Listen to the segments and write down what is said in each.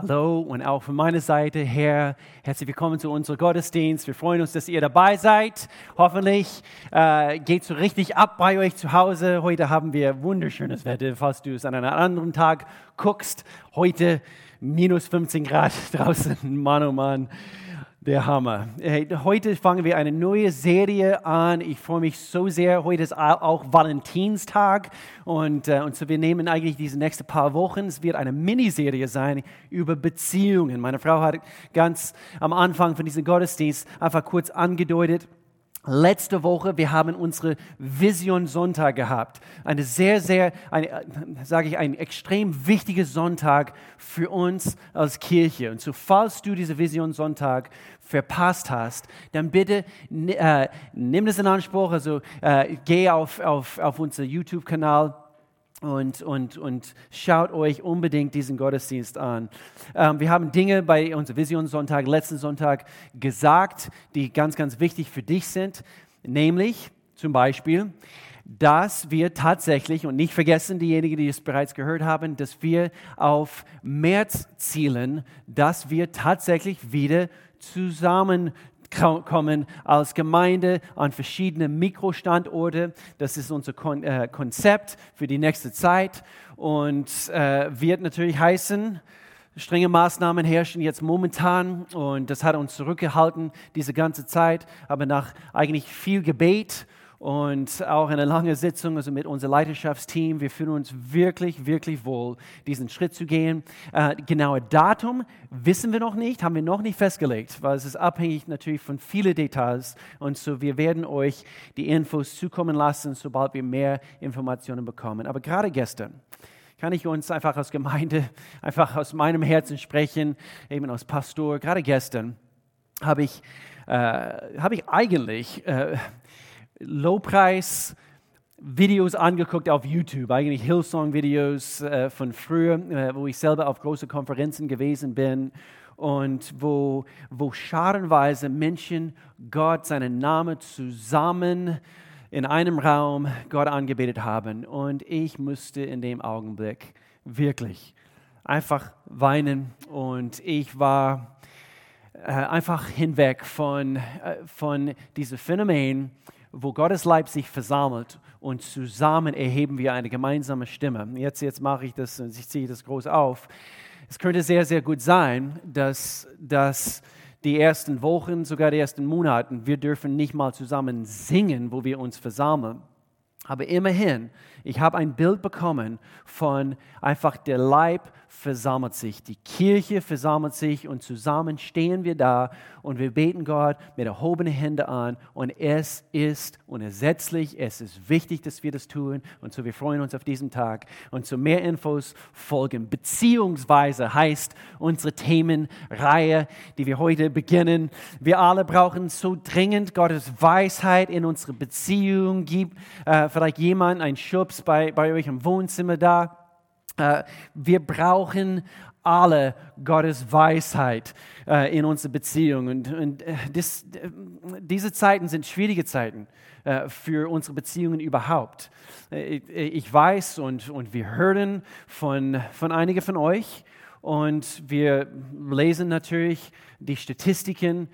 Hallo und auch von meiner Seite her herzlich willkommen zu unserem Gottesdienst. Wir freuen uns, dass ihr dabei seid. Hoffentlich äh, geht es so richtig ab bei euch zu Hause. Heute haben wir wunderschönes Wetter, falls du es an einem anderen Tag guckst. Heute minus 15 Grad draußen. Mann, oh Mann. Der Hammer. Heute fangen wir eine neue Serie an. Ich freue mich so sehr. Heute ist auch Valentinstag und, äh, und so wir nehmen eigentlich diese nächsten paar Wochen. Es wird eine Miniserie sein über Beziehungen. Meine Frau hat ganz am Anfang von diesem Gottesdienst einfach kurz angedeutet, Letzte Woche, wir haben unsere Vision Sonntag gehabt. Eine sehr, sehr, sage ich, ein extrem wichtiger Sonntag für uns als Kirche. Und so, falls du diese Vision Sonntag verpasst hast, dann bitte äh, nimm das in Anspruch. Also äh, geh auf, auf, auf unser YouTube-Kanal und, und, und schaut euch unbedingt diesen Gottesdienst an. Ähm, wir haben Dinge bei unserem Visionssonntag, letzten Sonntag gesagt, die ganz, ganz wichtig für dich sind. Nämlich zum Beispiel, dass wir tatsächlich, und nicht vergessen diejenigen, die es bereits gehört haben, dass wir auf März zielen, dass wir tatsächlich wieder zusammen kommen als Gemeinde an verschiedene Mikrostandorte. Das ist unser Kon äh, Konzept für die nächste Zeit. Und äh, wird natürlich heißen, strenge Maßnahmen herrschen jetzt momentan. Und das hat uns zurückgehalten diese ganze Zeit, aber nach eigentlich viel Gebet und auch eine lange Sitzung also mit unserem Leiterschaftsteam. Wir fühlen uns wirklich, wirklich wohl, diesen Schritt zu gehen. Äh, genaue Datum wissen wir noch nicht, haben wir noch nicht festgelegt, weil es ist abhängig natürlich von vielen Details. Und so wir werden euch die Infos zukommen lassen, sobald wir mehr Informationen bekommen. Aber gerade gestern kann ich uns einfach als Gemeinde, einfach aus meinem Herzen sprechen, eben als Pastor. Gerade gestern habe ich, äh, habe ich eigentlich äh, Lowpreis Videos angeguckt auf YouTube, eigentlich Hillsong-Videos äh, von früher, äh, wo ich selber auf große Konferenzen gewesen bin und wo, wo scharenweise Menschen Gott seinen Namen zusammen in einem Raum Gott angebetet haben. Und ich musste in dem Augenblick wirklich einfach weinen und ich war äh, einfach hinweg von, äh, von diesem Phänomen, wo Gottes Leib sich versammelt und zusammen erheben wir eine gemeinsame Stimme. Jetzt, jetzt mache ich das und ich ziehe das groß auf. Es könnte sehr, sehr gut sein, dass, dass die ersten Wochen, sogar die ersten Monate, wir dürfen nicht mal zusammen singen, wo wir uns versammeln. Aber immerhin, ich habe ein Bild bekommen von einfach der Leib versammelt sich, die Kirche versammelt sich und zusammen stehen wir da und wir beten Gott mit erhobenen Händen an und es ist unersetzlich, es ist wichtig, dass wir das tun und so wir freuen uns auf diesen Tag und zu mehr Infos folgen. Beziehungsweise heißt unsere Themenreihe, die wir heute beginnen. Wir alle brauchen so dringend Gottes Weisheit in unsere Beziehung. Gibt äh, vielleicht jemand einen Schubs bei, bei euch im Wohnzimmer da? Äh, wir brauchen alle Gottes Weisheit äh, in unserer Beziehung. Und, und äh, das, diese Zeiten sind schwierige Zeiten für unsere Beziehungen überhaupt. Ich, weiß und, und wir hören von, von einigen von euch und wir lesen natürlich die Statistiken,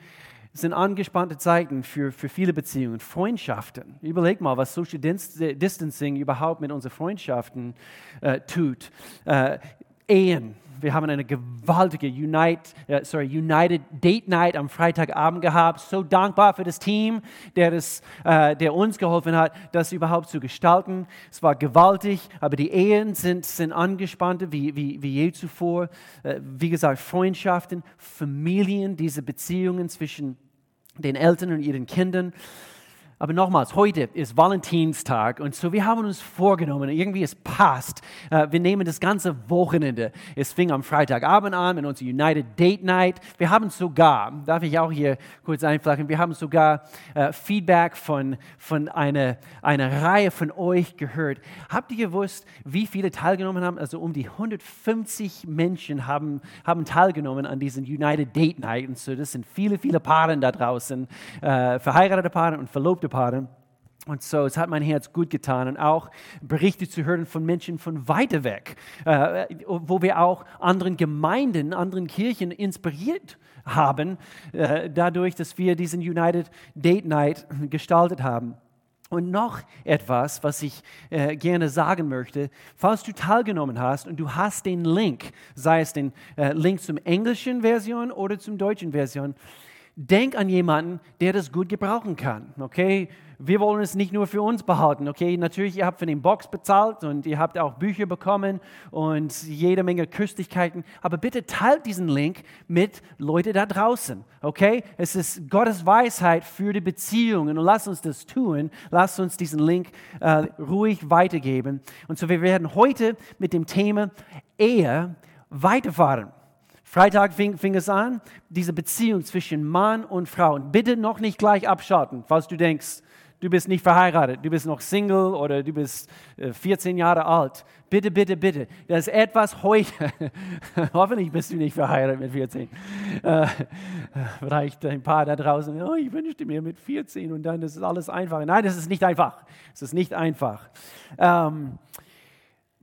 sind angespannte Zeiten für, für viele Beziehungen, Freundschaften. Überleg mal, was Social Distancing überhaupt mit unseren Freundschaften äh, tut. Äh, Ehen. Wir haben eine gewaltige Unite, äh, sorry, United Date Night am Freitagabend gehabt. So dankbar für das Team, der, das, äh, der uns geholfen hat, das überhaupt zu gestalten. Es war gewaltig, aber die Ehen sind, sind angespannter wie, wie, wie je zuvor. Äh, wie gesagt, Freundschaften, Familien, diese Beziehungen zwischen den Eltern und ihren Kindern. Aber nochmals, heute ist Valentinstag und so wir haben uns vorgenommen, irgendwie es passt. Äh, wir nehmen das ganze Wochenende. Es fing am Freitagabend an mit unserer United Date Night. Wir haben sogar, darf ich auch hier kurz einflachen, wir haben sogar äh, Feedback von, von einer, einer Reihe von euch gehört. Habt ihr gewusst, wie viele teilgenommen haben? Also um die 150 Menschen haben, haben teilgenommen an diesen United Date Night. Und so das sind viele, viele Paare da draußen, äh, verheiratete Paare und verlobte Paare. Und so, es hat mein Herz gut getan und auch Berichte zu hören von Menschen von weiter weg, äh, wo wir auch anderen Gemeinden, anderen Kirchen inspiriert haben, äh, dadurch, dass wir diesen United Date Night gestaltet haben. Und noch etwas, was ich äh, gerne sagen möchte, falls du teilgenommen hast und du hast den Link, sei es den äh, Link zum englischen Version oder zum deutschen Version, denk an jemanden, der das gut gebrauchen kann. Okay, wir wollen es nicht nur für uns behalten. Okay, natürlich, ihr habt für den Box bezahlt und ihr habt auch Bücher bekommen und jede Menge Köstlichkeiten. Aber bitte teilt diesen Link mit Leuten da draußen. Okay, es ist Gottes Weisheit für die Beziehungen und lasst uns das tun. Lasst uns diesen Link äh, ruhig weitergeben. Und so, wir werden heute mit dem Thema Ehe weiterfahren. Freitag fing, fing, es an, diese Beziehung zwischen Mann und Frau. Und bitte noch nicht gleich abschalten, falls du denkst, du bist nicht verheiratet, du bist noch Single oder du bist 14 äh, Jahre alt. Bitte, bitte, bitte. Das ist etwas heute. Hoffentlich bist du nicht verheiratet mit 14. Äh, vielleicht ein paar da draußen, oh, ich wünschte mir mit 14 und dann ist alles einfach. Nein, das ist nicht einfach. Es ist nicht einfach. Ähm,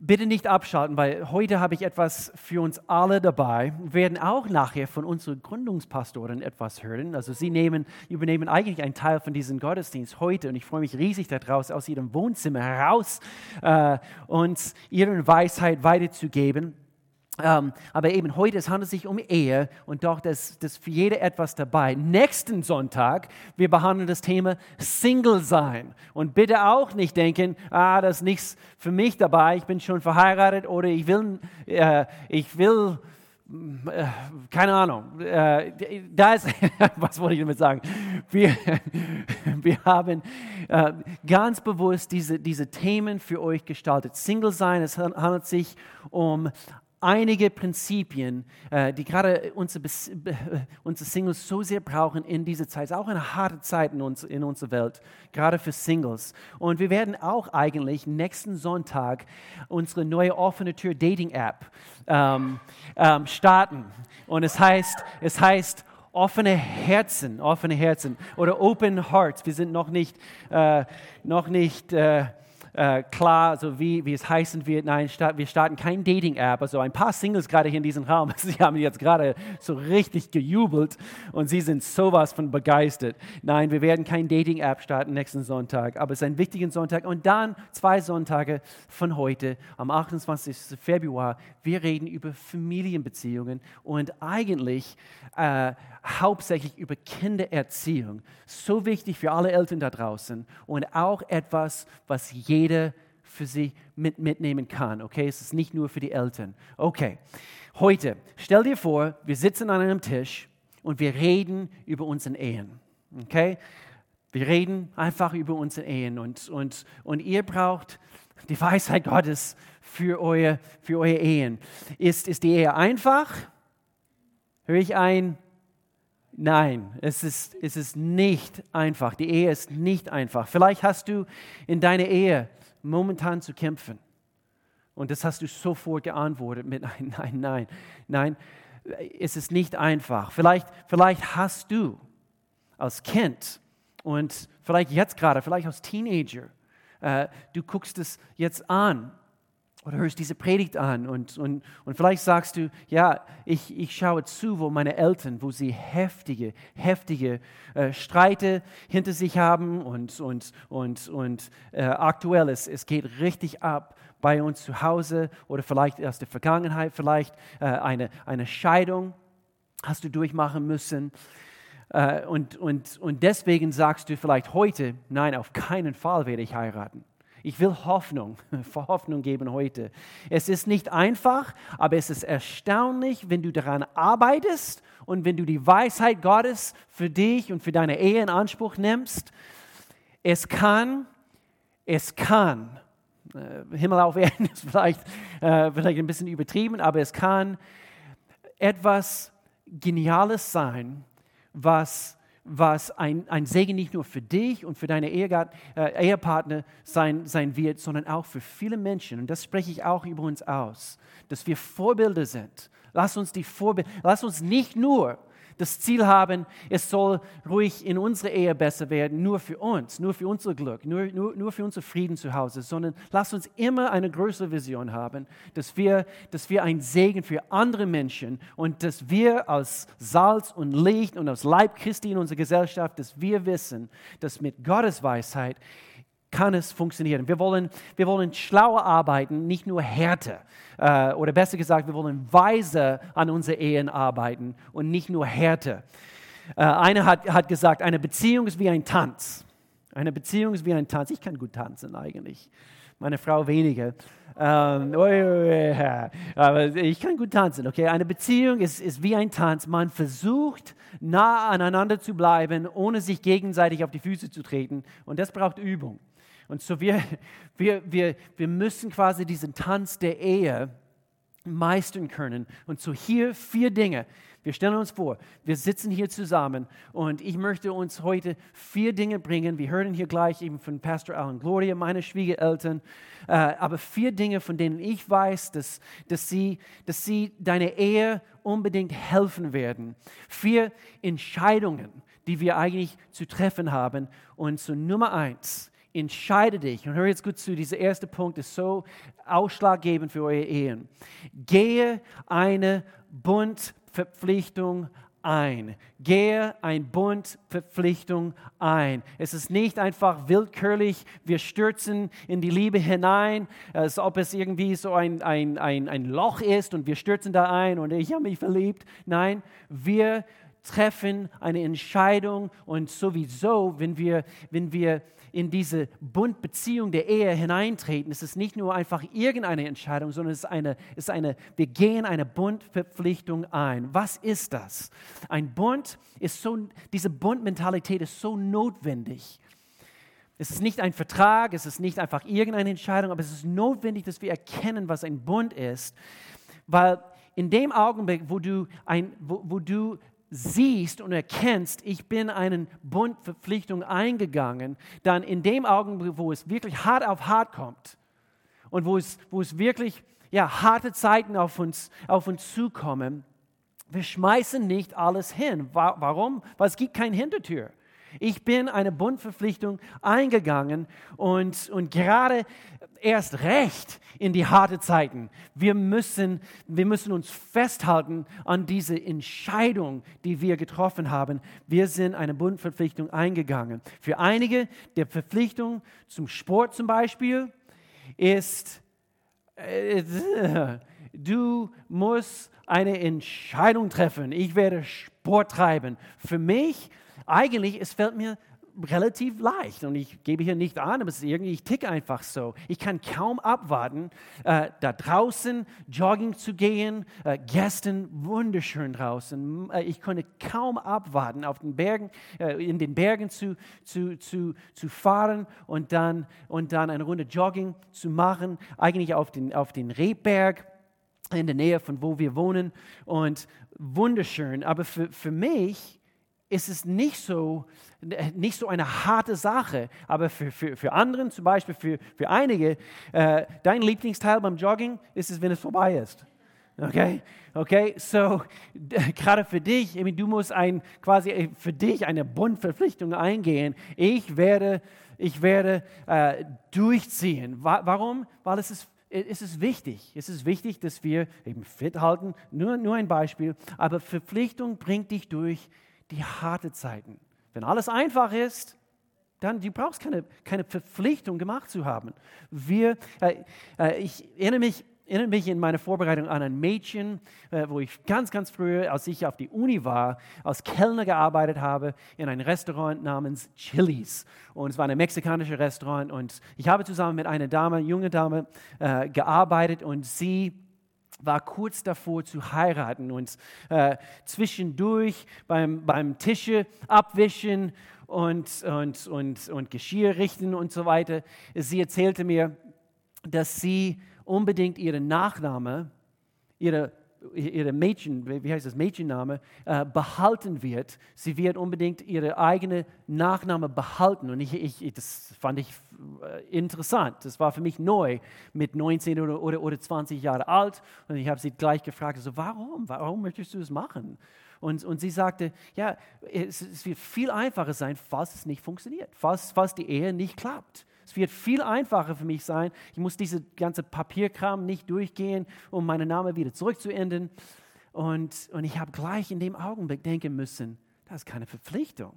bitte nicht abschalten, weil heute habe ich etwas für uns alle dabei. Wir werden auch nachher von unseren Gründungspastoren etwas hören. Also sie nehmen, übernehmen eigentlich einen Teil von diesem Gottesdienst heute und ich freue mich riesig daraus, aus ihrem Wohnzimmer heraus äh, uns ihre Weisheit weiterzugeben. Ähm, aber eben heute, es handelt sich um Ehe und doch, das ist für jede etwas dabei. Nächsten Sonntag, wir behandeln das Thema Single sein. Und bitte auch nicht denken, ah, das ist nichts für mich dabei, ich bin schon verheiratet oder ich will, äh, ich will, äh, keine Ahnung, äh, da ist, was wollte ich damit sagen? Wir, wir haben äh, ganz bewusst diese, diese Themen für euch gestaltet. Single sein, es handelt sich um einige Prinzipien, äh, die gerade unsere, unsere Singles so sehr brauchen in dieser Zeit. Es ist auch in, uns, in unserer Welt, gerade für Singles. Und wir werden auch eigentlich nächsten Sonntag unsere neue offene Tür Dating App ähm, ähm, starten. Und es heißt, es heißt offene Herzen, offene Herzen oder Open Hearts. Wir sind noch nicht, äh, noch nicht äh, äh, klar, so wie, wie es heißen wird. Nein, wir starten kein Dating-App. Also ein paar Singles gerade hier in diesem Raum, sie haben jetzt gerade so richtig gejubelt und sie sind sowas von begeistert. Nein, wir werden kein Dating-App starten nächsten Sonntag, aber es ist ein wichtiger Sonntag. Und dann zwei Sonntage von heute, am 28. Februar, wir reden über Familienbeziehungen und eigentlich äh, hauptsächlich über Kindererziehung. So wichtig für alle Eltern da draußen und auch etwas, was jeder für sich mit, mitnehmen kann. Okay, es ist nicht nur für die Eltern. Okay, heute, stell dir vor, wir sitzen an einem Tisch und wir reden über unsere Ehen. Okay, wir reden einfach über unsere Ehen und, und, und ihr braucht die Weisheit Gottes für eure, für eure Ehen. Ist, ist die Ehe einfach? Höre ich ein Nein, es ist, es ist nicht einfach. Die Ehe ist nicht einfach. Vielleicht hast du in deiner Ehe momentan zu kämpfen. Und das hast du sofort geantwortet mit Nein, nein, nein. Nein, es ist nicht einfach. Vielleicht, vielleicht hast du als Kind und vielleicht jetzt gerade, vielleicht als Teenager, äh, du guckst es jetzt an oder hörst diese Predigt an und, und, und vielleicht sagst du, ja, ich, ich schaue zu, wo meine Eltern, wo sie heftige, heftige äh, Streite hinter sich haben und, und, und, und äh, aktuell, es, es geht richtig ab bei uns zu Hause oder vielleicht aus der Vergangenheit, vielleicht äh, eine, eine Scheidung hast du durchmachen müssen. Äh, und, und, und deswegen sagst du vielleicht heute, nein, auf keinen Fall werde ich heiraten. Ich will Hoffnung, Hoffnung geben heute. Es ist nicht einfach, aber es ist erstaunlich, wenn du daran arbeitest und wenn du die Weisheit Gottes für dich und für deine Ehe in Anspruch nimmst. Es kann, es kann, äh, Himmel auf Erden ist vielleicht, äh, vielleicht ein bisschen übertrieben, aber es kann etwas Geniales sein, was was ein, ein Segen nicht nur für dich und für deine Ehegart, äh, Ehepartner sein, sein wird, sondern auch für viele Menschen. Und das spreche ich auch über uns aus, dass wir Vorbilder sind. Lass uns die Vorbilder, lass uns nicht nur das Ziel haben, es soll ruhig in unserer Ehe besser werden, nur für uns, nur für unser Glück, nur, nur, nur für unser Frieden zu Hause, sondern lasst uns immer eine größere Vision haben, dass wir, dass wir ein Segen für andere Menschen und dass wir als Salz und Licht und als Leib Christi in unserer Gesellschaft, dass wir wissen, dass mit Gottes Weisheit kann es funktionieren. Wir wollen, wir wollen schlauer arbeiten, nicht nur härter. Äh, oder besser gesagt, wir wollen weiser an unseren Ehen arbeiten und nicht nur härter. Äh, einer hat, hat gesagt, eine Beziehung ist wie ein Tanz. Eine Beziehung ist wie ein Tanz. Ich kann gut tanzen eigentlich. Meine Frau weniger. Ähm, aber ich kann gut tanzen, okay? Eine Beziehung ist, ist wie ein Tanz. Man versucht, nah aneinander zu bleiben, ohne sich gegenseitig auf die Füße zu treten. Und das braucht Übung. Und so wir, wir, wir, wir müssen quasi diesen Tanz der Ehe meistern können. Und so hier vier Dinge. Wir stellen uns vor, wir sitzen hier zusammen und ich möchte uns heute vier Dinge bringen. Wir hören hier gleich eben von Pastor Alan Gloria, meine Schwiegereltern, äh, aber vier Dinge, von denen ich weiß, dass, dass, sie, dass sie deine Ehe unbedingt helfen werden. Vier Entscheidungen, die wir eigentlich zu treffen haben. Und so Nummer eins, entscheide dich, und hör jetzt gut zu, dieser erste Punkt ist so ausschlaggebend für eure Ehen. Gehe eine Bundverpflichtung ein. Gehe ein Bundverpflichtung ein. Es ist nicht einfach willkürlich, wir stürzen in die Liebe hinein, als ob es irgendwie so ein, ein, ein, ein Loch ist und wir stürzen da ein und ich habe mich verliebt. Nein, wir treffen eine Entscheidung und sowieso, wenn wir, wenn wir in diese Bundbeziehung der Ehe hineintreten, ist es nicht nur einfach irgendeine Entscheidung, sondern es ist eine, ist eine, wir gehen eine Bundverpflichtung ein. Was ist das? Ein Bund ist so, diese Bundmentalität ist so notwendig. Es ist nicht ein Vertrag, es ist nicht einfach irgendeine Entscheidung, aber es ist notwendig, dass wir erkennen, was ein Bund ist, weil in dem Augenblick, wo du, ein, wo, wo du siehst und erkennst, ich bin einen Bundverpflichtung eingegangen, dann in dem Augenblick, wo es wirklich hart auf hart kommt und wo es, wo es wirklich ja, harte Zeiten auf uns, auf uns zukommen, wir schmeißen nicht alles hin. Warum? Weil es gibt keine Hintertür. Ich bin eine Bundverpflichtung eingegangen und, und gerade erst recht in die harte Zeiten. Wir müssen, wir müssen uns festhalten an diese Entscheidung, die wir getroffen haben. Wir sind eine Bundverpflichtung eingegangen. Für einige der Verpflichtung zum Sport zum Beispiel ist, äh, du musst eine Entscheidung treffen. Ich werde Sport treiben. Für mich eigentlich, es fällt mir relativ leicht und ich gebe hier nicht an, aber es ist irgendwie, ich ticke einfach so. Ich kann kaum abwarten, äh, da draußen jogging zu gehen, äh, gestern wunderschön draußen. Äh, ich konnte kaum abwarten, auf den Bergen, äh, in den Bergen zu, zu, zu, zu fahren und dann, und dann eine Runde Jogging zu machen, eigentlich auf den, auf den Rebberg in der Nähe von wo wir wohnen und wunderschön. Aber für, für mich ist es nicht so, nicht so eine harte Sache. Aber für, für, für anderen, zum Beispiel für, für einige, äh, dein Lieblingsteil beim Jogging ist es, wenn es vorbei ist. Okay, okay, so gerade für dich, du musst ein, quasi äh, für dich eine Bundverpflichtung eingehen. Ich werde, ich werde äh, durchziehen. Warum? Weil es ist es ist wichtig. Es ist wichtig, dass wir eben fit halten. Nur, nur ein Beispiel. Aber Verpflichtung bringt dich durch die harte Zeiten. Wenn alles einfach ist, dann du brauchst keine, keine Verpflichtung gemacht zu haben. Wir, äh, äh, ich erinnere mich, erinnere mich in meiner Vorbereitung an ein Mädchen, äh, wo ich ganz, ganz früh, als ich auf die Uni war, als Kellner gearbeitet habe in einem Restaurant namens Chili's. Und es war ein mexikanisches Restaurant. Und ich habe zusammen mit einer Dame, junge Dame, äh, gearbeitet und sie war kurz davor zu heiraten und äh, zwischendurch beim, beim Tische abwischen und, und, und, und Geschirr richten und so weiter. Sie erzählte mir, dass sie unbedingt ihren Nachname, ihre ihre Mädchen, wie heißt das, Mädchenname, äh, behalten wird. Sie wird unbedingt ihre eigene Nachname behalten. Und ich, ich, das fand ich äh, interessant. Das war für mich neu, mit 19 oder, oder, oder 20 Jahre alt. Und ich habe sie gleich gefragt, also, warum? Warum möchtest du das machen? Und, und sie sagte, ja, es, es, wird viel einfacher sein, falls es nicht funktioniert, falls, falls die Ehe nicht klappt. Es wird viel einfacher für mich sein. Ich muss diese ganze Papierkram nicht durchgehen, um meinen Namen wieder zurückzuenden. Und, und ich habe gleich in dem Augenblick denken müssen, das ist keine Verpflichtung.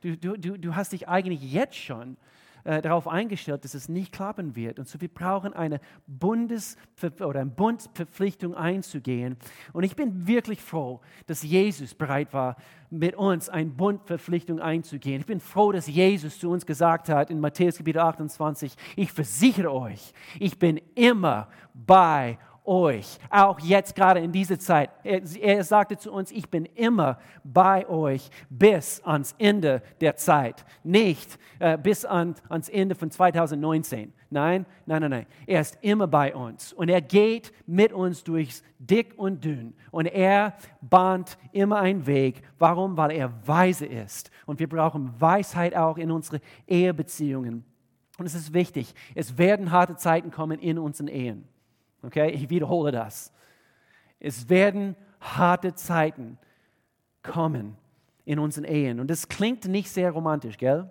Du, du, du, du hast dich eigentlich jetzt schon äh, darauf eingestellt, dass es nicht klappen wird. Und so wir brauchen eine Bundes- oder eine Bundverpflichtung einzugehen. Und ich bin wirklich froh, dass Jesus bereit war, mit uns eine Bundverpflichtung einzugehen. Ich bin froh, dass Jesus zu uns gesagt hat in Matthäus Kapitel 28, ich versichere euch, ich bin immer bei euch euch, auch jetzt gerade in dieser Zeit. Er, er, sagte zu uns, ich bin immer bei euch bis ans Ende der Zeit, nicht äh, bis an, ans Ende von 2019. Nein, nein, nein, nein. Er ist immer bei uns und er geht mit uns durchs Dick und Dünn und er bahnt immer einen Weg. Warum? Weil er weise ist und wir brauchen Weisheit auch in unsere Ehebeziehungen. Und es ist wichtig, es werden harte Zeiten kommen in unseren Ehen. Okay, ich wiederhole das. Es werden harte Zeiten kommen in unseren Ehen. Und das klingt nicht sehr romantisch, gell?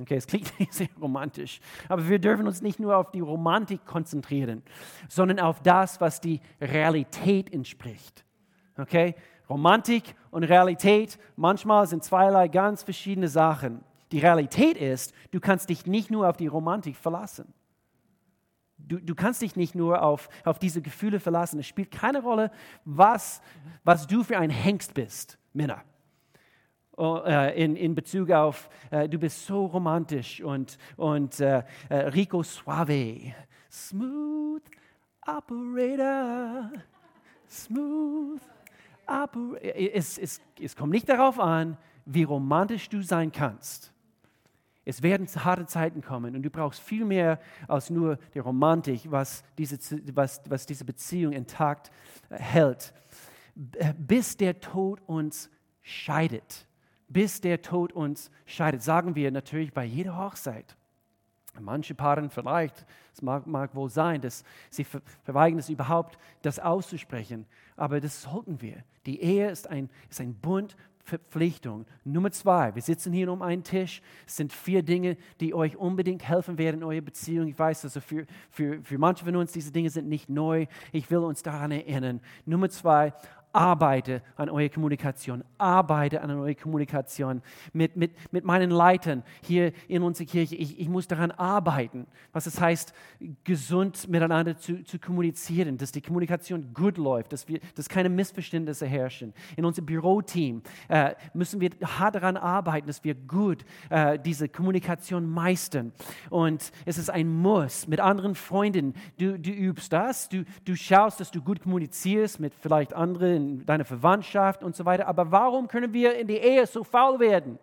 Okay, es klingt nicht sehr romantisch. Aber wir dürfen uns nicht nur auf die Romantik konzentrieren, sondern auf das, was die Realität entspricht. Okay? Romantik und Realität manchmal sind zweierlei ganz verschiedene Sachen. Die Realität ist, du kannst dich nicht nur auf die Romantik verlassen. Du, du kannst dich nicht nur auf, auf diese Gefühle verlassen. Es spielt keine Rolle, was, was du für ein Hengst bist, Männer. Oh, äh, in, in Bezug auf, äh, du bist so romantisch und, und äh Rico Suave. Smooth Operator. Smooth Operator. Es, es, es kommt nicht darauf an, wie romantisch du sein kannst. Es werden harte Zeiten kommen und du brauchst viel mehr als nur die Romantik, was diese, was, was diese Beziehung intakt äh, hält. Äh, bis der Tod uns scheidet. Bis der Tod uns scheidet. Sagen wir natürlich bei jeder Hochzeit. Manche Paaren vielleicht, es mag, mag, wohl sein, dass sie verweigern es überhaupt, das auszusprechen. Aber das sollten wir. Die Ehe ist ein, ist ein Bund Verpflichtung. Nummer zwei, wir sitzen hier um einen Tisch. Es sind vier Dinge, die euch unbedingt helfen werden in eurer Beziehung. Ich weiß, also für, für, für manche von uns, diese Dinge sind nicht neu. Ich will uns daran erinnern. Nummer zwei, arbeite an eurer Kommunikation, arbeite an eurer Kommunikation mit, mit, mit meinen Leitern hier in unserer Kirche. Ich, ich muss daran arbeiten, was es heißt, gesund miteinander zu, zu kommunizieren, dass die Kommunikation gut läuft, dass, wir, dass keine Missverständnisse herrschen. In unserem Büroteam äh, müssen wir hart daran arbeiten, dass wir gut äh, diese Kommunikation meistern. Und es ist ein Muss mit anderen Freunden. Du, du übst das, du, du schaust, dass du gut kommunizierst mit vielleicht anderen deine Verwandtschaft und so weiter. Aber warum können wir in die Ehe so faul werden,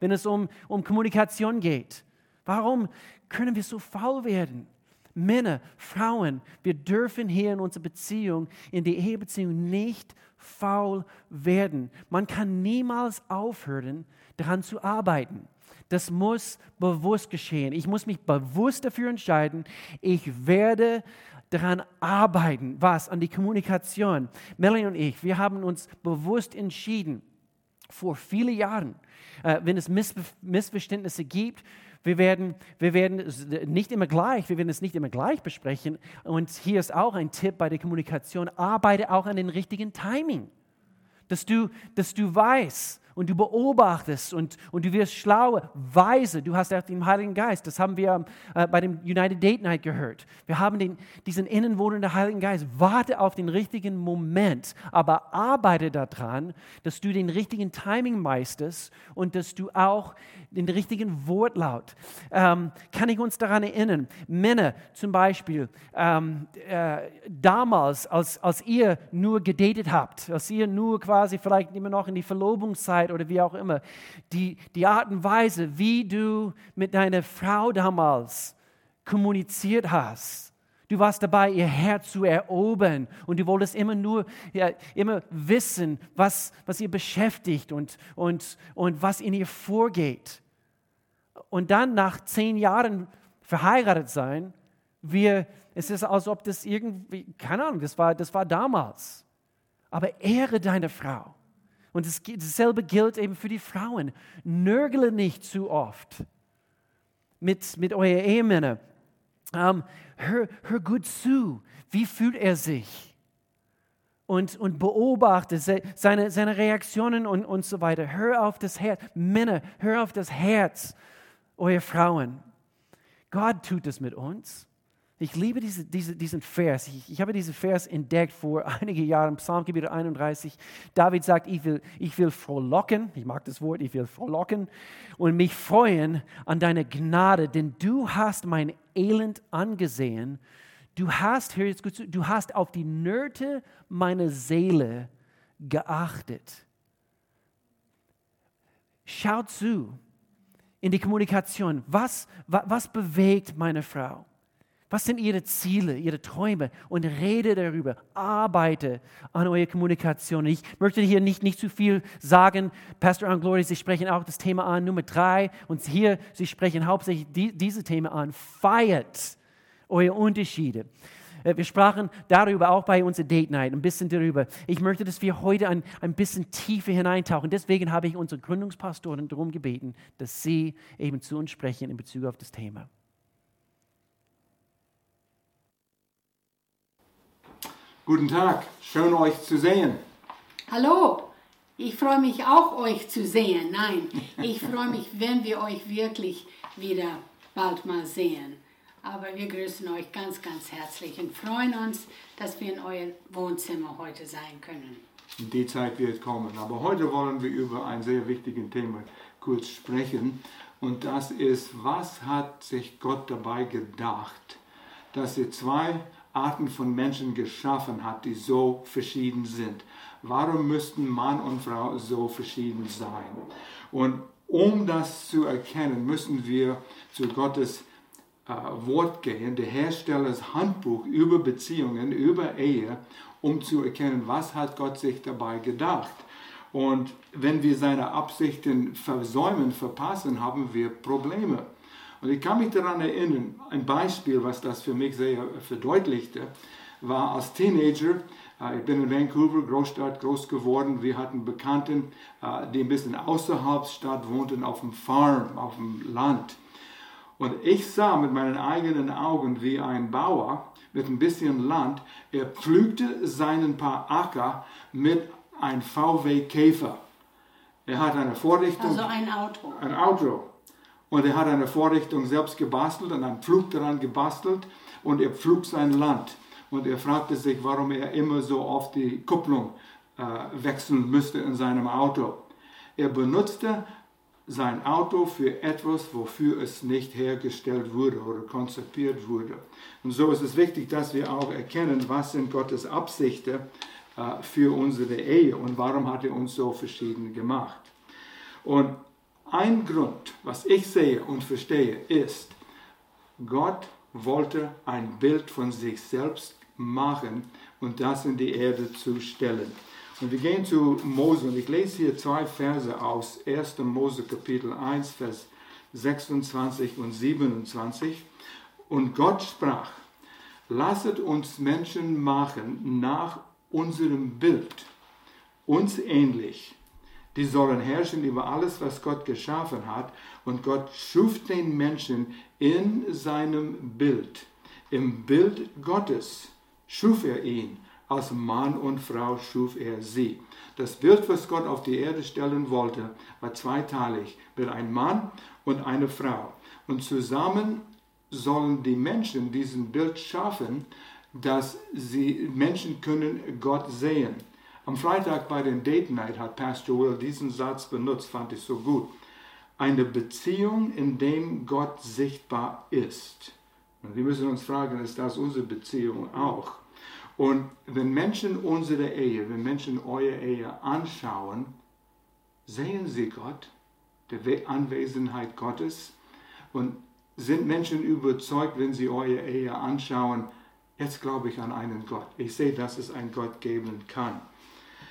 wenn es um, um Kommunikation geht? Warum können wir so faul werden? Männer, Frauen, wir dürfen hier in unserer Beziehung, in der Ehebeziehung nicht faul werden. Man kann niemals aufhören, daran zu arbeiten. Das muss bewusst geschehen. Ich muss mich bewusst dafür entscheiden, ich werde daran arbeiten. Was? An die Kommunikation. Melanie und ich, wir haben uns bewusst entschieden, vor vielen Jahren, äh, wenn es Missbe Missverständnisse gibt, wir werden, wir werden nicht immer gleich, wir werden es nicht immer gleich besprechen. Und hier ist auch ein Tipp bei der Kommunikation, arbeite auch an den richtigen Timing. Dass du, dass du weißt, und du beobachtest und, und du wirst schlau, weise. Du hast auch den Heiligen Geist. Das haben wir äh, bei dem United Date Night gehört. Wir haben den, diesen innenwohnenden Heiligen Geist. Warte auf den richtigen Moment, aber arbeite daran, dass du den richtigen Timing meisterst und dass du auch den richtigen Wortlaut. Ähm, kann ich uns daran erinnern? Männer zum Beispiel, ähm, äh, damals, als, als ihr nur gedatet habt, als ihr nur quasi vielleicht immer noch in die Verlobungszeit oder wie auch immer, die, die Art und Weise, wie du mit deiner Frau damals kommuniziert hast, Du warst dabei, ihr Herz zu erobern und du wolltest immer nur, ja, immer wissen, was, was ihr beschäftigt und, und, und was in ihr vorgeht. Und dann nach zehn Jahren verheiratet sein, wir, es ist, als ob das irgendwie, keine Ahnung, das war, das war damals. Aber ehre deine Frau. Und das, dasselbe gilt eben für die Frauen. Nörgle nicht zu oft mit, mit euren Ehemännern. Um, hör, hör gut zu. Wie fühlt er sich? Und, und beobachte seine, seine Reaktionen und, und so weiter. Hör auf das Herz. Männer, hör auf das Herz, eurer Frauen. Gott tut es mit uns. Ich liebe diese, diese, diesen Vers. Ich, ich, habe diesen Vers entdeckt vor einigen Jahren, Psalmgebiet 31. David sagt, ich will, ich will frohlocken, ich mag das Wort, ich will frohlocken und mich freuen an deine Gnade, denn du hast mein Elend angesehen. Du hast, hör jetzt gut zu, du hast auf die Nöte meiner Seele geachtet. Schau zu in die Kommunikation. Was, was, was bewegt meine Frau? Was sind Ihre Ziele, Ihre Träume? Und rede darüber. Arbeite an eurer Kommunikation. Ich möchte hier nicht, nicht zu viel sagen. Pastor Anglory, Sie sprechen auch das Thema an, Nummer drei. Und hier, Sie sprechen hauptsächlich die, diese Thema an. Feiert eure Unterschiede. Äh, wir sprachen darüber auch bei unserer Date Night, ein bisschen darüber. Ich möchte, dass wir heute ein, ein bisschen tiefer hineintauchen. Deswegen habe ich unsere Gründungspastoren darum gebeten, dass sie eben zu uns sprechen in Bezug auf das Thema. Guten Tag, schön euch zu sehen. Hallo, ich freue mich auch euch zu sehen. Nein, ich freue mich, wenn wir euch wirklich wieder bald mal sehen. Aber wir grüßen euch ganz, ganz herzlich und freuen uns, dass wir in euer Wohnzimmer heute sein können. Die Zeit wird kommen. Aber heute wollen wir über ein sehr wichtiges Thema kurz sprechen. Und das ist, was hat sich Gott dabei gedacht, dass er zwei Arten von Menschen geschaffen hat, die so verschieden sind. Warum müssten Mann und Frau so verschieden sein? Und um das zu erkennen, müssen wir zu Gottes äh, Wort gehen, der Herstellers Handbuch über Beziehungen, über Ehe, um zu erkennen, was hat Gott sich dabei gedacht. Und wenn wir seine Absichten versäumen, verpassen, haben wir Probleme. Und ich kann mich daran erinnern, ein Beispiel, was das für mich sehr verdeutlichte, war als Teenager, äh, ich bin in Vancouver, Großstadt, groß geworden. Wir hatten Bekannten, äh, die ein bisschen außerhalb der Stadt wohnten, auf dem Farm, auf dem Land. Und ich sah mit meinen eigenen Augen, wie ein Bauer mit ein bisschen Land, er pflügte seinen paar Acker mit einem VW Käfer. Er hat eine Vorrichtung. Also ein Auto. Ein Auto. Und er hat eine Vorrichtung selbst gebastelt und einen Pflug daran gebastelt und er pflug sein Land. Und er fragte sich, warum er immer so oft die Kupplung äh, wechseln müsste in seinem Auto. Er benutzte sein Auto für etwas, wofür es nicht hergestellt wurde oder konzipiert wurde. Und so ist es wichtig, dass wir auch erkennen, was sind Gottes Absichten äh, für unsere Ehe und warum hat er uns so verschieden gemacht. Und ein Grund, was ich sehe und verstehe, ist, Gott wollte ein Bild von sich selbst machen und das in die Erde zu stellen. Und wir gehen zu Mose und ich lese hier zwei Verse aus 1. Mose Kapitel 1, Vers 26 und 27. Und Gott sprach, lasset uns Menschen machen nach unserem Bild, uns ähnlich die sollen herrschen über alles, was Gott geschaffen hat. Und Gott schuf den Menschen in seinem Bild. Im Bild Gottes schuf er ihn. Als Mann und Frau schuf er sie. Das Bild, was Gott auf die Erde stellen wollte, war zweiteilig. Mit einem Mann und einer Frau. Und zusammen sollen die Menschen diesen Bild schaffen, dass sie Menschen können Gott sehen. Am Freitag bei den Date Night hat Pastor Will diesen Satz benutzt, fand ich so gut. Eine Beziehung, in dem Gott sichtbar ist. Und wir müssen uns fragen, ist das unsere Beziehung auch? Und wenn Menschen unsere Ehe, wenn Menschen eure Ehe anschauen, sehen sie Gott, die Anwesenheit Gottes und sind Menschen überzeugt, wenn sie eure Ehe anschauen, jetzt glaube ich an einen Gott. Ich sehe, dass es einen Gott geben kann.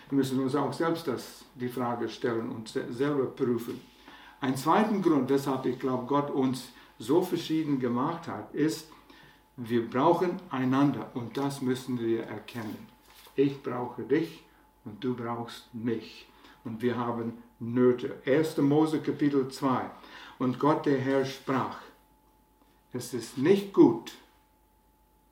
Wir müssen uns auch selbst das, die Frage stellen und selber prüfen. Ein zweiten Grund, weshalb ich glaube, Gott uns so verschieden gemacht hat, ist, wir brauchen einander und das müssen wir erkennen. Ich brauche dich und du brauchst mich. und wir haben Nöte. 1. Mose Kapitel 2. Und Gott der Herr sprach, es ist nicht gut.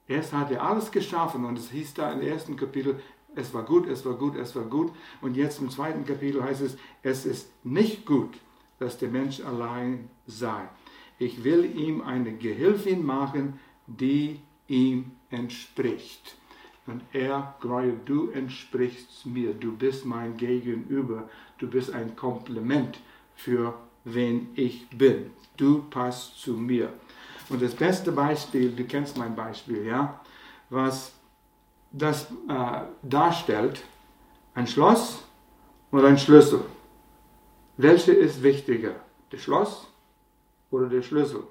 Erst hat er alles geschaffen und es hieß da im ersten Kapitel, es war gut, es war gut, es war gut. Und jetzt im zweiten Kapitel heißt es, es ist nicht gut, dass der Mensch allein sei. Ich will ihm eine Gehilfin machen, die ihm entspricht. Und er, Gloria, du entsprichst mir, du bist mein Gegenüber, du bist ein Kompliment für wen ich bin. Du passt zu mir. Und das beste Beispiel, du kennst mein Beispiel, ja, was das äh, darstellt, ein Schloss und ein Schlüssel. Welche ist wichtiger, das Schloss oder der Schlüssel?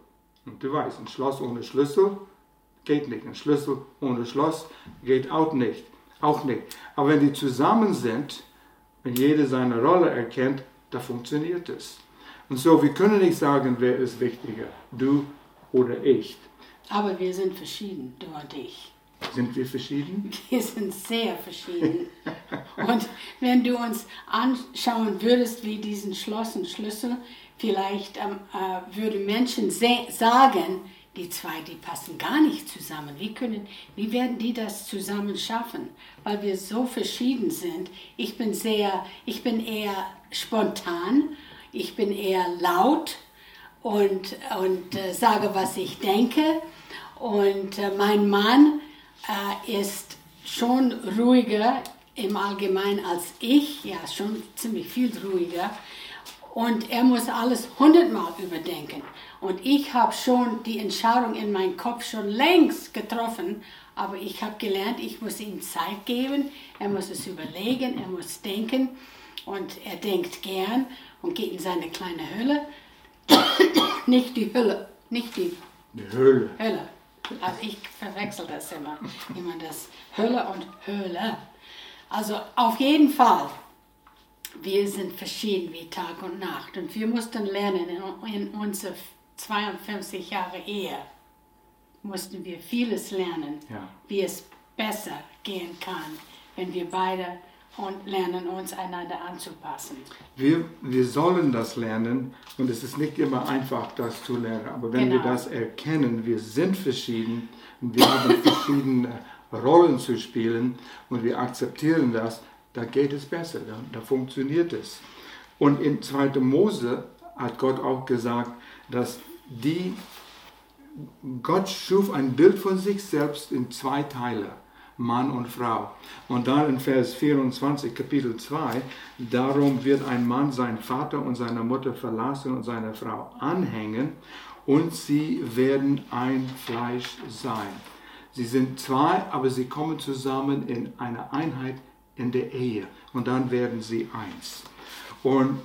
Und du weißt, ein Schloss ohne Schlüssel geht nicht. Ein Schlüssel ohne Schloss geht auch nicht. Auch nicht. Aber wenn die zusammen sind, wenn jeder seine Rolle erkennt, da funktioniert es. Und so, wir können nicht sagen, wer ist wichtiger, du oder ich. Aber wir sind verschieden, du und ich. Sind wir verschieden? Wir sind sehr verschieden. und wenn du uns anschauen würdest, wie diesen Schloss und Schlüssel, vielleicht ähm, äh, würde Menschen sagen, die zwei, die passen gar nicht zusammen. Wie, können, wie werden die das zusammen schaffen? Weil wir so verschieden sind. Ich bin sehr, ich bin eher spontan, ich bin eher laut und, und äh, sage, was ich denke. Und äh, mein Mann äh, ist schon ruhiger im Allgemeinen als ich, ja, schon ziemlich viel ruhiger. Und er muss alles hundertmal überdenken. Und ich habe schon die Entscheidung in meinem Kopf schon längst getroffen, aber ich habe gelernt, ich muss ihm Zeit geben, er muss es überlegen, er muss denken und er denkt gern und geht in seine kleine Höhle. nicht die Hülle, nicht die, die Höhle. Höhle. Also ich verwechsel das immer, immer das Hölle und Höhle. Also auf jeden Fall, wir sind verschieden wie Tag und Nacht und wir mussten lernen in, in unserer 52 Jahre Ehe mussten wir vieles lernen, ja. wie es besser gehen kann, wenn wir beide und lernen uns einander anzupassen. Wir, wir sollen das lernen und es ist nicht immer einfach, das zu lernen. Aber wenn genau. wir das erkennen, wir sind verschieden und wir haben verschiedene Rollen zu spielen und wir akzeptieren das, da geht es besser, da, da funktioniert es. Und in 2. Mose hat Gott auch gesagt, dass die Gott schuf ein Bild von sich selbst in zwei Teile, Mann und Frau. Und dann in Vers 24, Kapitel 2, darum wird ein Mann seinen Vater und seine Mutter verlassen und seine Frau anhängen und sie werden ein Fleisch sein. Sie sind zwei, aber sie kommen zusammen in eine Einheit in der Ehe und dann werden sie eins. Und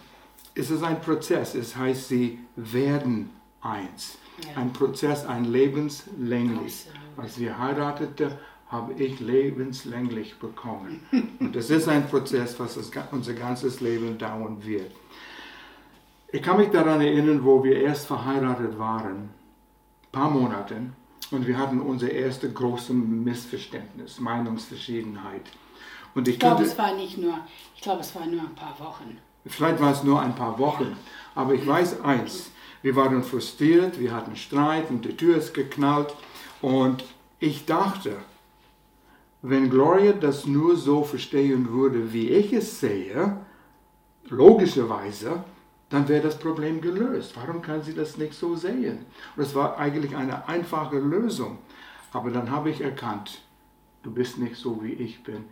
es ist ein Prozess, es heißt, sie werden eins. Ja. Ein Prozess, ein lebenslänglich. Als wir heirateten, habe ich lebenslänglich bekommen. Und das ist ein Prozess, was das, unser ganzes Leben dauern wird. Ich kann mich daran erinnern, wo wir erst verheiratet waren, ein paar Monate, und wir hatten unser erstes großes Missverständnis, Meinungsverschiedenheit. Und ich, ich glaube, es war nicht nur, ich glaube, es war nur ein paar Wochen. Vielleicht war es nur ein paar Wochen, aber ich weiß eins, wir waren frustriert, wir hatten Streit und die Tür ist geknallt und ich dachte, wenn Gloria das nur so verstehen würde, wie ich es sehe, logischerweise, dann wäre das Problem gelöst. Warum kann sie das nicht so sehen? Und es war eigentlich eine einfache Lösung. Aber dann habe ich erkannt, du bist nicht so, wie ich bin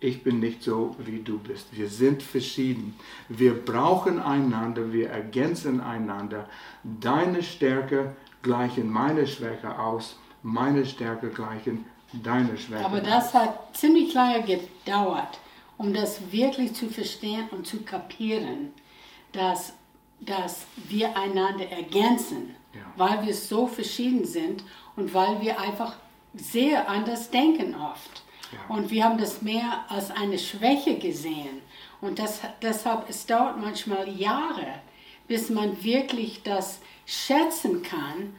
ich bin nicht so, wie du bist. Wir sind verschieden. Wir brauchen einander, wir ergänzen einander. Deine Stärke gleichen meine Schwäche aus, meine Stärke gleichen deine Schwäche. Aber das hat ziemlich lange gedauert, um das wirklich zu verstehen und zu kapieren, dass, dass wir einander ergänzen, ja. weil wir so verschieden sind und weil wir einfach sehr anders denken oft. Und wir haben das mehr als eine Schwäche gesehen. Und das, deshalb, es dauert manchmal Jahre, bis man wirklich das schätzen kann,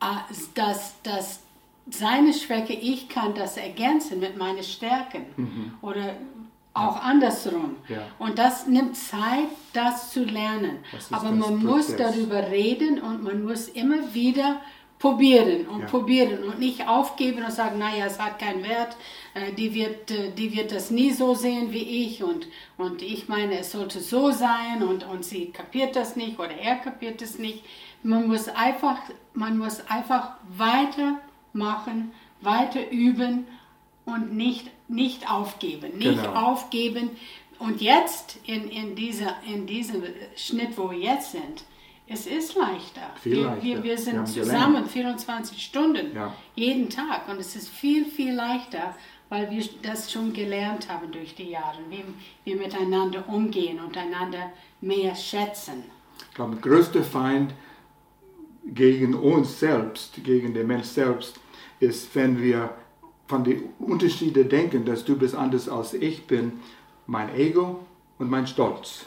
äh, dass, dass seine Schwäche, ich kann das ergänzen mit meinen Stärken. Mhm. Oder auch andersrum. Ja. Und das nimmt Zeit, das zu lernen. Das Aber man muss darüber reden und man muss immer wieder probieren und Ja. probieren und nicht aufgeben und sagen, naja, es hat keinen Wert, äh, die wird, äh, die wird das nie so sehen wie ich und, und ich meine, es sollte so sein und, und sie kapiert das nicht oder er kapiert es nicht. Man muss einfach, man muss einfach weitermachen, weiter üben und nicht, nicht aufgeben, nicht Genau. aufgeben. Und jetzt, in, in, dieser, in diesem Schnitt, wo wir jetzt sind, es ist leichter. Viel wir, leichter. Wir, wir Wir sind haben zusammen 24 Stunden Ja. jeden Tag und es ist viel, viel leichter, weil wir das schon gelernt haben durch die Jahre, wie wir miteinander umgehen und einander mehr schätzen. Ich glaube, der größte Feind gegen uns selbst, gegen den Mensch selbst, ist, wenn wir von den Unterschieden denken, dass du bist anders als ich bin, mein Ego und mein Stolz.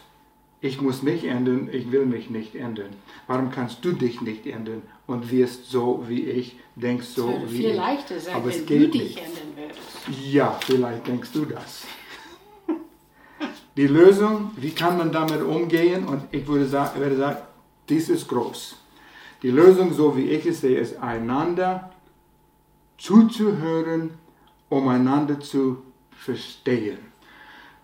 Ich muss mich ändern, ich will mich nicht ändern. Warum kannst du dich nicht ändern und wirst so wie ich, denkst so es würde wie viel ich? leichter sein, Aber es wenn geht du dich nicht. ändern würdest. Ja, vielleicht denkst du das. Die Lösung, wie kann man damit umgehen? Und ich würde sagen, würde sagen dies ist groß. Die Lösung, so wie ich es sehe, ist einander zuzuhören, um einander zu verstehen.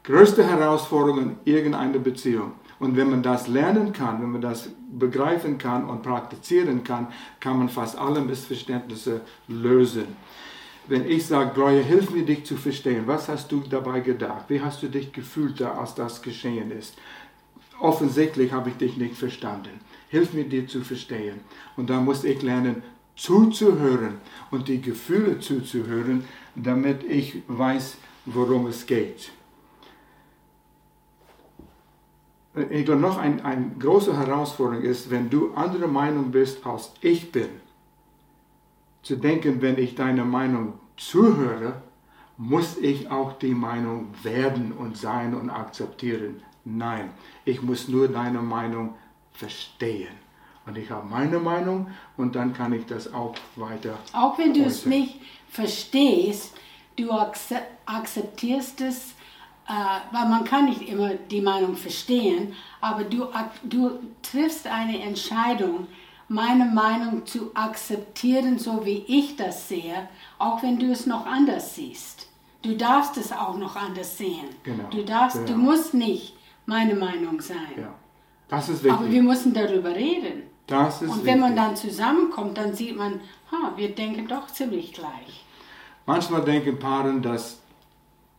Größte Herausforderung in irgendeiner Beziehung. Und wenn man das lernen kann, wenn man das begreifen kann und praktizieren kann, kann man fast alle Missverständnisse lösen. Wenn ich sage, Gloria, hilf mir, dich zu verstehen, was hast du dabei gedacht? Wie hast du dich gefühlt, als das geschehen ist? Offensichtlich habe ich dich nicht verstanden. Hilf mir, dir zu verstehen. Und da muss ich lernen, zuzuhören und die Gefühle zuzuhören, damit ich weiß, worum es geht. Ich glaube, noch eine ein große Herausforderung ist, wenn du anderer Meinung bist, als ich bin, zu denken, wenn ich deine Meinung zuhöre, muss ich auch die Meinung werden und sein und akzeptieren. Nein, ich muss nur deine Meinung verstehen. Und ich habe meine Meinung und dann kann ich das auch weiter. Auch wenn du es nicht verstehst, du akze- akzeptierst es, äh, weil man kann nicht immer die Meinung verstehen, aber du, du triffst eine Entscheidung, meine Meinung zu akzeptieren, so wie ich das sehe, auch wenn du es noch anders siehst. Du darfst es auch noch anders sehen. Genau, Du darfst, du genau. musst nicht meine Meinung sein. Ja, das ist Aber wir wichtig. müssen darüber reden. Das ist Und wenn man wichtig. dann zusammenkommt, dann sieht man, ha, wir denken doch ziemlich gleich. Manchmal denken Paare, dass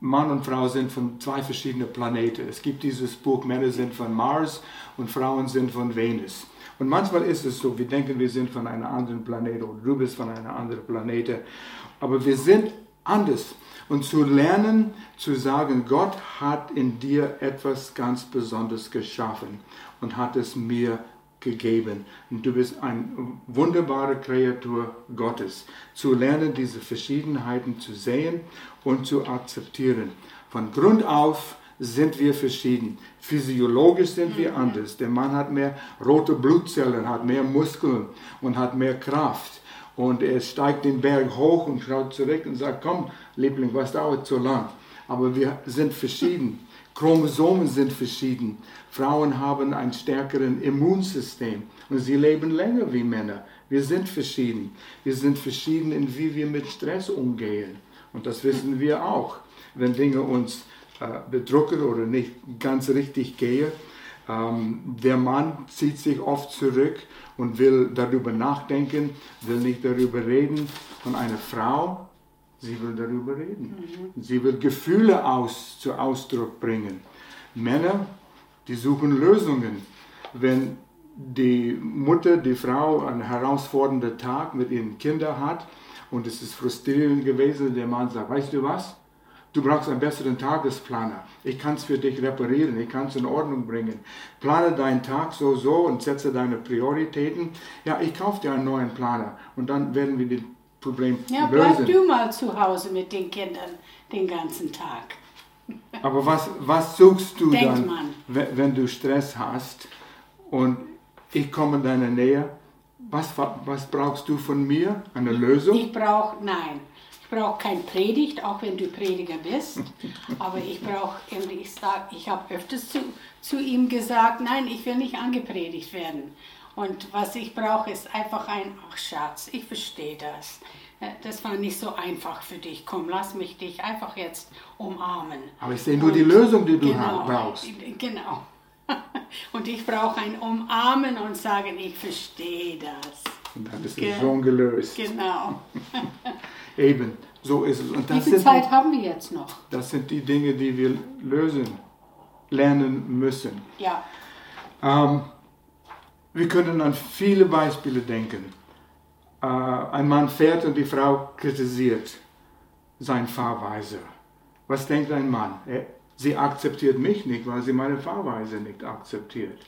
Mann und Frau sind von zwei verschiedenen Planeten. Es gibt dieses Buch, Männer sind von Mars und Frauen sind von Venus. Und manchmal ist es so, wir denken, wir sind von einem anderen Planeten oder du bist von einer anderen Planete. Aber wir sind anders. Und zu lernen, zu sagen, Gott hat in dir etwas ganz Besonderes geschaffen und hat es mir gegeben. Und du bist eine wunderbare Kreatur Gottes. Zu lernen, diese Verschiedenheiten zu sehen und zu akzeptieren. Von Grund auf sind wir verschieden. Physiologisch sind wir anders. Der Mann hat mehr rote Blutzellen, hat mehr Muskeln und hat mehr Kraft. Und er steigt den Berg hoch und schaut zurück und sagt, komm, Liebling, was dauert so lang? Aber wir sind verschieden. Chromosomen sind verschieden. Frauen haben ein stärkeres Immunsystem und sie leben länger wie Männer. Wir sind verschieden. Wir sind verschieden in wie wir mit Stress umgehen. Und das wissen wir auch. Wenn Dinge uns äh, bedrücken oder nicht ganz richtig gehen, ähm, der Mann zieht sich oft zurück und will darüber nachdenken, will nicht darüber reden. Und eine Frau, sie will darüber reden. Sie will Gefühle aus, zu Ausdruck bringen. Männer, die suchen Lösungen. Wenn die Mutter, die Frau einen herausfordernden Tag mit ihren Kindern hat und es ist frustrierend gewesen, der Mann sagt, weißt du was? Du brauchst einen besseren Tagesplaner. Ich kann es für dich reparieren, ich kann es in Ordnung bringen. Plane deinen Tag so, so und setze deine Prioritäten. Ja, ich kaufe dir einen neuen Planer und dann werden wir das Problem Ja, bleib lösen. du mal zu Hause mit den Kindern den ganzen Tag. Aber was, was suchst du Denkt dann, man. we- wenn du Stress hast und ich komme in deine Nähe? Was, wa- was brauchst du von mir? Eine Lösung? Ich brauche, nein, ich brauche kein Predigt, auch wenn du Prediger bist. Aber ich brauche, ich sag, ich habe öfters zu, zu ihm gesagt, nein, ich will nicht angepredigt werden. Und was ich brauche, ist einfach ein, ach Schatz, ich verstehe das. Äh, Das war nicht so einfach für dich. Komm, lass mich dich einfach jetzt umarmen. Aber ich sehe nur die Lösung, die du genau, brauchst. Genau. Und ich brauche ein Umarmen und sagen, ich verstehe das. Und dann ist Ge- es schon gelöst. Genau. Eben, so ist es. Und Wie das viel sind, Zeit haben wir jetzt noch? das sind die Dinge, die wir lösen, lernen müssen. Ja. Ähm, wir können an viele Beispiele denken. Äh, ein Mann fährt und die Frau kritisiert seine Fahrweise. Was denkt ein Mann? Er, sie akzeptiert mich nicht, weil sie meine Fahrweise nicht akzeptiert.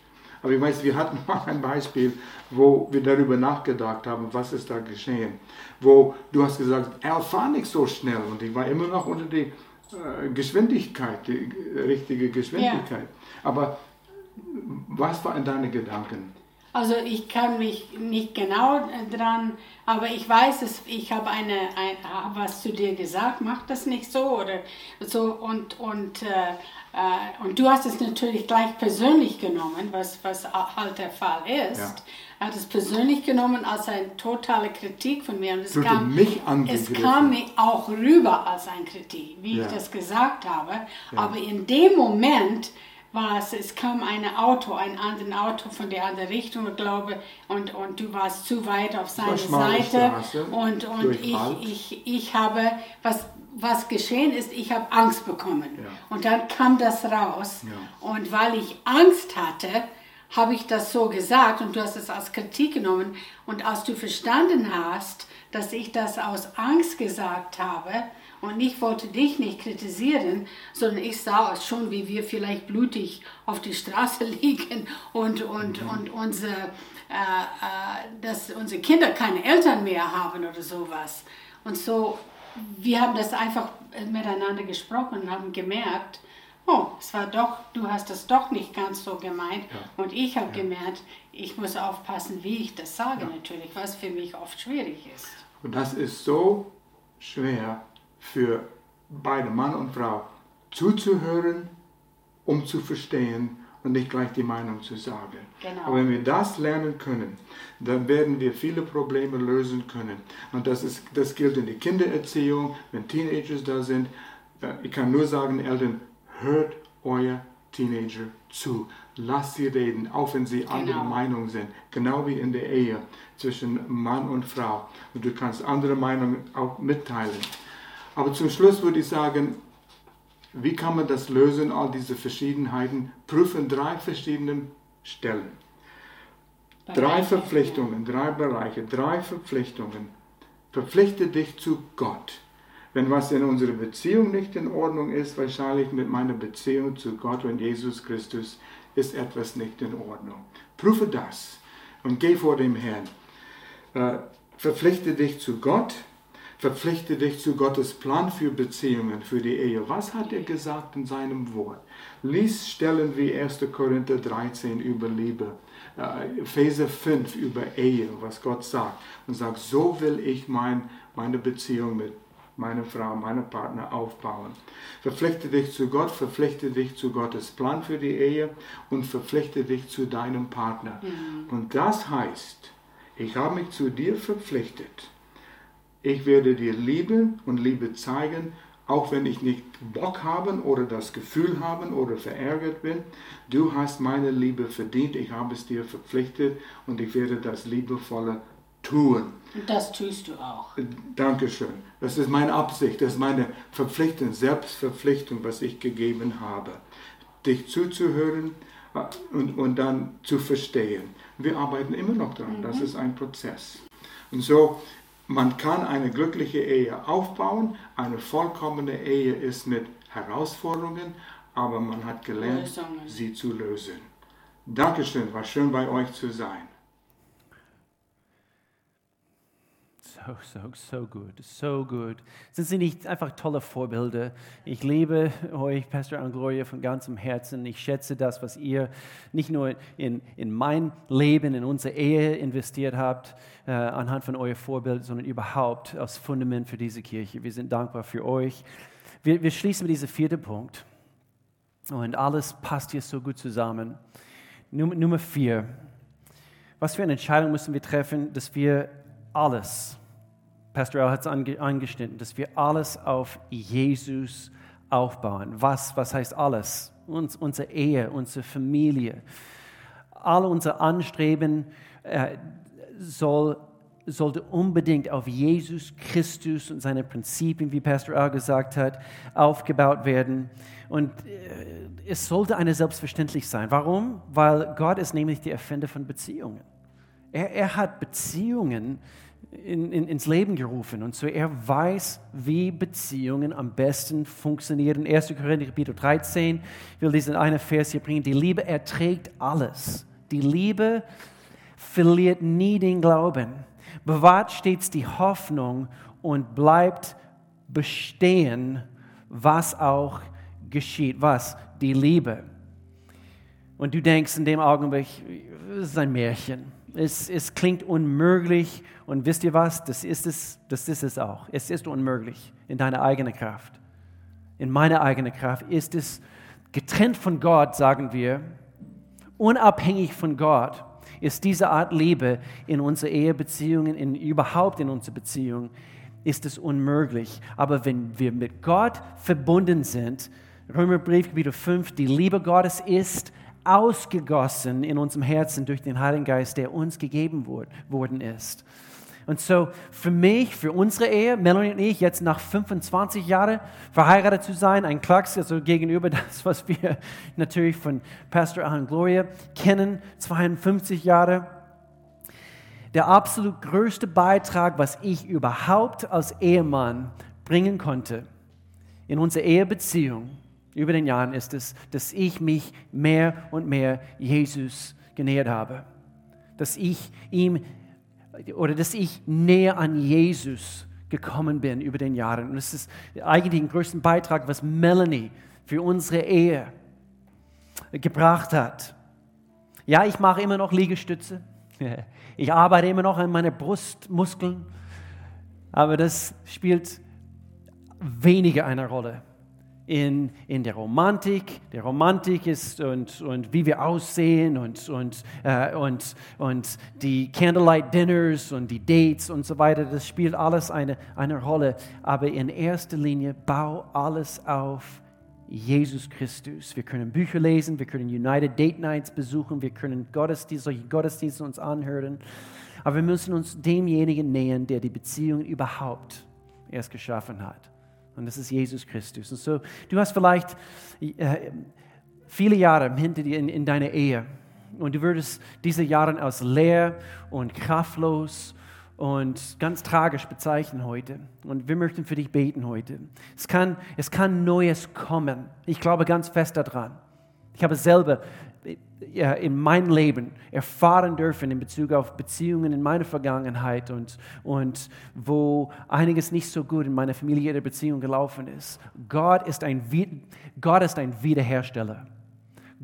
Aber ich weiß, wir hatten mal ein Beispiel, wo wir darüber nachgedacht haben, was ist da geschehen. Wo du hast gesagt, er fahr nicht so schnell und ich war immer noch unter die äh, Geschwindigkeit, die richtige Geschwindigkeit. Aber was waren deine Gedanken? Also ich kann mich nicht genau dran, aber ich weiß es, ich habe eine, ein, hab was zu dir gesagt, mach das nicht so oder so und, und, äh, äh, und du hast es natürlich gleich persönlich genommen, was, was halt der Fall ist. Ja. Er hat es persönlich genommen als eine totale Kritik von mir und es hast kam, mich es kam mir auch rüber als eine Kritik, wie Ja. ich das gesagt habe, aber in dem Moment war es, es kam ein Auto, ein anderes Auto von der anderen Richtung, ich glaube, und, und du warst zu weit auf seine schmale Seite. Straße, Und, und ich, ich, ich habe, was, was geschehen ist, ich habe Angst bekommen. Ja. Und dann kam das raus. Ja. Und weil ich Angst hatte, habe ich das so gesagt und du hast es als Kritik genommen. Und als du verstanden hast, dass ich das aus Angst gesagt habe und ich wollte dich nicht kritisieren, sondern ich sah es schon, wie wir vielleicht blutig auf die Straße liegen und, und, und unsere, äh, äh, dass unsere Kinder keine Eltern mehr haben oder sowas. Und so, wir haben das einfach miteinander gesprochen und haben gemerkt, oh, es war doch, du hast das doch nicht ganz so gemeint. Und ich habe gemerkt, ich muss aufpassen, wie ich das sage natürlich, was für mich oft schwierig ist. Und das ist so schwer für beide Mann und Frau zuzuhören, um zu verstehen und nicht gleich die Meinung zu sagen. Genau. Aber wenn wir das lernen können, dann werden wir viele Probleme lösen können. Und das, ist, das gilt in der Kindererziehung, wenn Teenagers da sind. Ich kann nur sagen, Eltern, hört euer Teenager zu. Lasst sie reden, auch wenn sie anderer Meinung sind. Genau wie in der Ehe zwischen Mann und Frau. Und du kannst andere Meinungen auch mitteilen. Aber zum Schluss würde ich sagen, wie kann man das lösen, all diese Verschiedenheiten? Prüfen drei verschiedene Stellen. Drei Verpflichtungen, drei Bereiche, drei Verpflichtungen. Verpflichte dich zu Gott. Wenn was in unserer Beziehung nicht in Ordnung ist, wahrscheinlich mit meiner Beziehung zu Gott und Jesus Christus ist etwas nicht in Ordnung. Prüfe das und geh vor dem Herrn. Äh, verpflichte dich zu Gott, verpflichte dich zu Gottes Plan für Beziehungen, für die Ehe. Was hat er gesagt in seinem Wort? Lies Stellen wie 1. Korinther 13 über Liebe, äh, Epheser 5 über Ehe, was Gott sagt. Und sagt, so will ich mein, meine Beziehung mit meiner Frau, meinem Partner aufbauen. Verpflichte dich zu Gott, verpflichte dich zu Gottes Plan für die Ehe und verpflichte dich zu deinem Partner. Und das heißt, ich habe mich zu dir verpflichtet. Ich werde dir Liebe und Liebe zeigen, auch wenn ich nicht Bock haben oder das Gefühl haben oder verärgert bin. Du hast meine Liebe verdient, ich habe es dir verpflichtet und ich werde das liebevolle tun. Und das tust du auch. Dankeschön. Das ist meine Absicht, das ist meine Verpflichtung, Selbstverpflichtung, was ich gegeben habe. Dich zuzuhören äh, und, und dann zu verstehen. Wir arbeiten immer noch dran, das ist ein Prozess. Und so, man kann eine glückliche Ehe aufbauen, eine vollkommene Ehe ist mit Herausforderungen, aber man hat gelernt, Lösungen. sie zu lösen. Dankeschön, war schön bei euch zu sein. So. so, so gut, so gut. Sind Sie nicht einfach tolle Vorbilder? Ich liebe euch, Pastor und Gloria, von ganzem Herzen. Ich schätze das, was ihr nicht nur in, in mein Leben, in unsere Ehe investiert habt, äh, anhand von euer Vorbild, sondern überhaupt als Fundament für diese Kirche. Wir sind dankbar für euch. Wir, wir schließen mit diesem vierten Punkt. Und alles passt hier so gut zusammen. Nummer vier. Was für eine Entscheidung müssen wir treffen, dass wir alles, Pastor Al hat es angeschnitten, dass wir alles auf Jesus aufbauen. Was, was heißt alles? Uns, unsere Ehe, unsere Familie, all unser Anstreben äh, soll, sollte unbedingt auf Jesus Christus und seine Prinzipien, wie Pastor Al gesagt hat, aufgebaut werden. Und äh, es sollte eine selbstverständlich sein. Warum? Weil Gott ist nämlich der Erfinder von Beziehungen. Er, er hat Beziehungen in, in, ins Leben gerufen. Und so er weiß, wie Beziehungen am besten funktionieren. 1. Korinther Kapitel 13 ich will diesen einen Vers hier bringen. Die Liebe erträgt alles. Die Liebe verliert nie den Glauben, bewahrt stets die Hoffnung und bleibt bestehen, was auch geschieht. Was? Die Liebe. Und du denkst in dem Augenblick, das ist ein Märchen es, es klingt unmöglich und wisst ihr was? Das ist es, das ist es auch. Es ist unmöglich in deiner eigenen Kraft. In meiner eigenen Kraft ist es getrennt von Gott, sagen wir, unabhängig von Gott, ist diese Art Liebe in unsere Ehebeziehungen, in, überhaupt in unsere Beziehungen, ist es unmöglich. Aber wenn wir mit Gott verbunden sind, Römerbrief Kapitel 5, die Liebe Gottes ist ausgegossen in unserem Herzen durch den Heiligen Geist, der uns gegeben worden ist. Und so für mich, für unsere Ehe, Melanie und ich, jetzt nach 25 Jahren verheiratet zu sein, ein Klacks, also gegenüber das, was wir natürlich von Pastor Alan Gloria kennen, 52 Jahre. Der absolut größte Beitrag, was ich überhaupt als Ehemann bringen konnte in unsere Ehebeziehung, über den Jahren ist es, dass ich mich mehr und mehr Jesus genähert habe. Dass ich ihm oder dass ich näher an Jesus gekommen bin über den Jahren. Und das ist eigentlich den größten Beitrag, was Melanie für unsere Ehe gebracht hat. Ja, ich mache immer noch Liegestütze. Ich arbeite immer noch an meinen Brustmuskeln. Aber das spielt weniger eine Rolle in, in der Romantik. Der Romantik ist und, und wie wir aussehen und, und, äh, und, und die Candlelight Dinners und die Dates und so weiter. Das spielt alles eine, eine Rolle. Aber in erster Linie bau alles auf Jesus Christus. Wir können Bücher lesen, wir können United Date Nights besuchen, wir können Gottesdienste, solche Gottesdienste uns anhören. Aber wir müssen uns demjenigen nähern, der die Beziehung überhaupt erst geschaffen hat. Und das ist Jesus Christus. Und so, du hast vielleicht äh, viele Jahre hinter dir in, in deiner Ehe. Und du würdest diese Jahre als leer und kraftlos und ganz tragisch bezeichnen heute. Und wir möchten für dich beten heute. Es kann, es kann Neues kommen. Ich glaube ganz fest daran. Ich habe selber in meinem Leben erfahren dürfen in Bezug auf Beziehungen in meiner Vergangenheit und, und wo einiges nicht so gut in meiner familiären Beziehung gelaufen ist. Gott ist ein, Gott ist ein Wiederhersteller.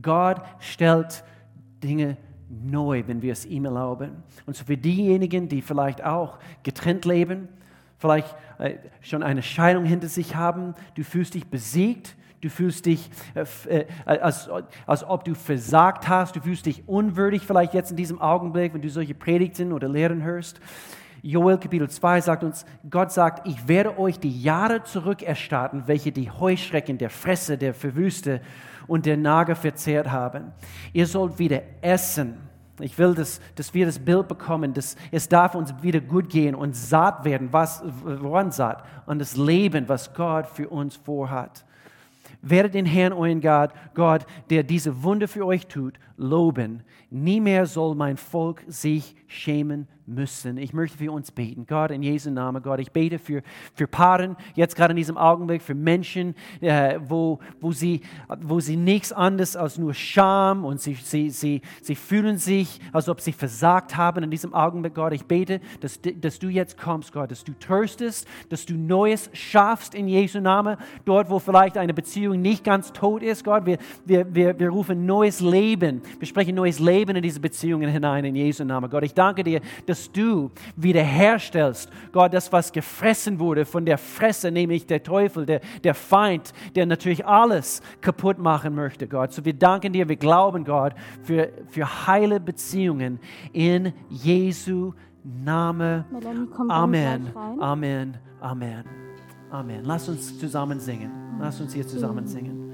Gott stellt Dinge neu, wenn wir es ihm erlauben. Und so für diejenigen, die vielleicht auch getrennt leben, vielleicht äh, schon eine Scheidung hinter sich haben, du fühlst dich besiegt, Du fühlst dich, äh, äh, als, als ob du versagt hast. Du fühlst dich unwürdig vielleicht jetzt in diesem Augenblick, wenn du solche Predigten oder Lehren hörst. Joel Kapitel 2 sagt uns, Gott sagt, ich werde euch die Jahre zurückerstatten, welche die Heuschrecken der Fresse, der Verwüste und der Nager verzehrt haben. Ihr sollt wieder essen. Ich will, dass, dass wir das Bild bekommen, dass es darf uns wieder gut gehen und satt werden. Was, woran satt? An das Leben, was Gott für uns vorhat. Werdet den Herrn, euren Gott, Gott, der diese Wunder für euch tut, loben. Nie mehr soll mein Volk sich schämen müssen. Ich möchte für uns beten. Gott, in Jesu Namen, Gott, ich bete für, für Paaren, jetzt gerade in diesem Augenblick, für Menschen, äh, wo, wo, sie, wo sie nichts anderes als nur Scham und sie, sie, sie, sie fühlen sich, als ob sie versagt haben in diesem Augenblick, Gott. Ich bete, dass, dass du jetzt kommst, Gott, dass du tröstest, dass du Neues schaffst in Jesu Namen. Dort, wo vielleicht eine Beziehung nicht ganz tot ist, Gott, wir, wir, wir, wir rufen neues Leben. Wir sprechen neues Leben in diese Beziehungen hinein in Jesu Namen. Gott, ich danke dir, dass du wiederherstellst, Gott, das, was gefressen wurde von der Fresse, nämlich der Teufel, der, der Feind, der natürlich alles kaputt machen möchte, Gott. So wir danken dir, wir glauben, Gott, für, für heile Beziehungen in Jesu Name. Amen. Amen. Amen. Amen. Lass uns zusammen singen. Lass uns hier zusammen singen.